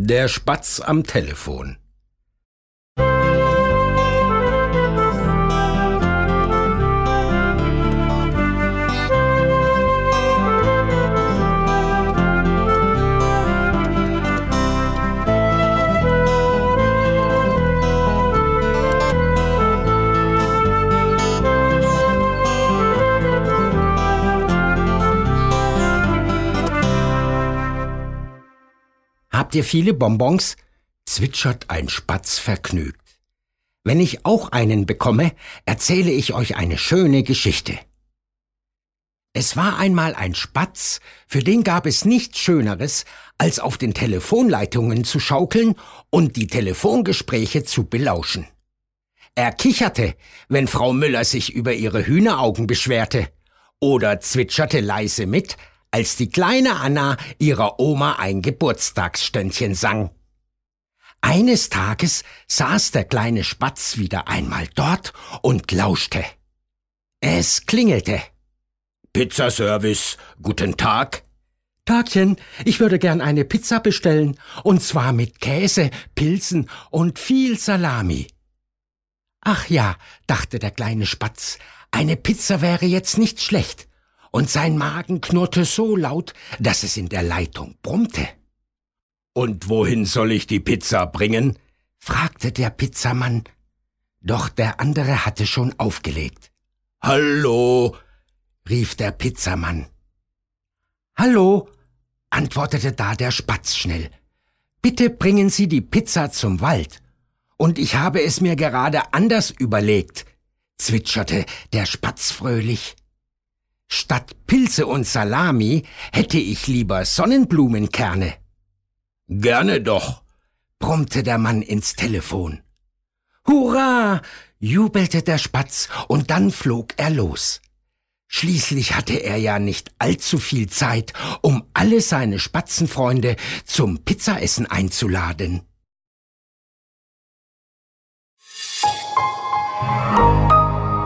Der Spatz am Telefon. Habt ihr viele Bonbons? zwitschert ein Spatz vergnügt. Wenn ich auch einen bekomme, erzähle ich euch eine schöne Geschichte. Es war einmal ein Spatz, für den gab es nichts Schöneres, als auf den Telefonleitungen zu schaukeln und die Telefongespräche zu belauschen. Er kicherte, wenn Frau Müller sich über ihre Hühneraugen beschwerte, oder zwitscherte leise mit, als die kleine Anna ihrer Oma ein Geburtstagsständchen sang. Eines Tages saß der kleine Spatz wieder einmal dort und lauschte. Es klingelte. Pizzaservice, guten Tag. Tagchen, ich würde gern eine Pizza bestellen, und zwar mit Käse, Pilzen und viel Salami. Ach ja, dachte der kleine Spatz, eine Pizza wäre jetzt nicht schlecht und sein Magen knurrte so laut, dass es in der Leitung brummte. Und wohin soll ich die Pizza bringen? fragte der Pizzamann. Doch der andere hatte schon aufgelegt. Hallo, rief der Pizzamann. Hallo, antwortete da der Spatz schnell. Bitte bringen Sie die Pizza zum Wald. Und ich habe es mir gerade anders überlegt, zwitscherte der Spatz fröhlich. Statt Pilze und Salami hätte ich lieber Sonnenblumenkerne. Gerne doch, brummte der Mann ins Telefon. Hurra! jubelte der Spatz, und dann flog er los. Schließlich hatte er ja nicht allzu viel Zeit, um alle seine Spatzenfreunde zum Pizzaessen einzuladen.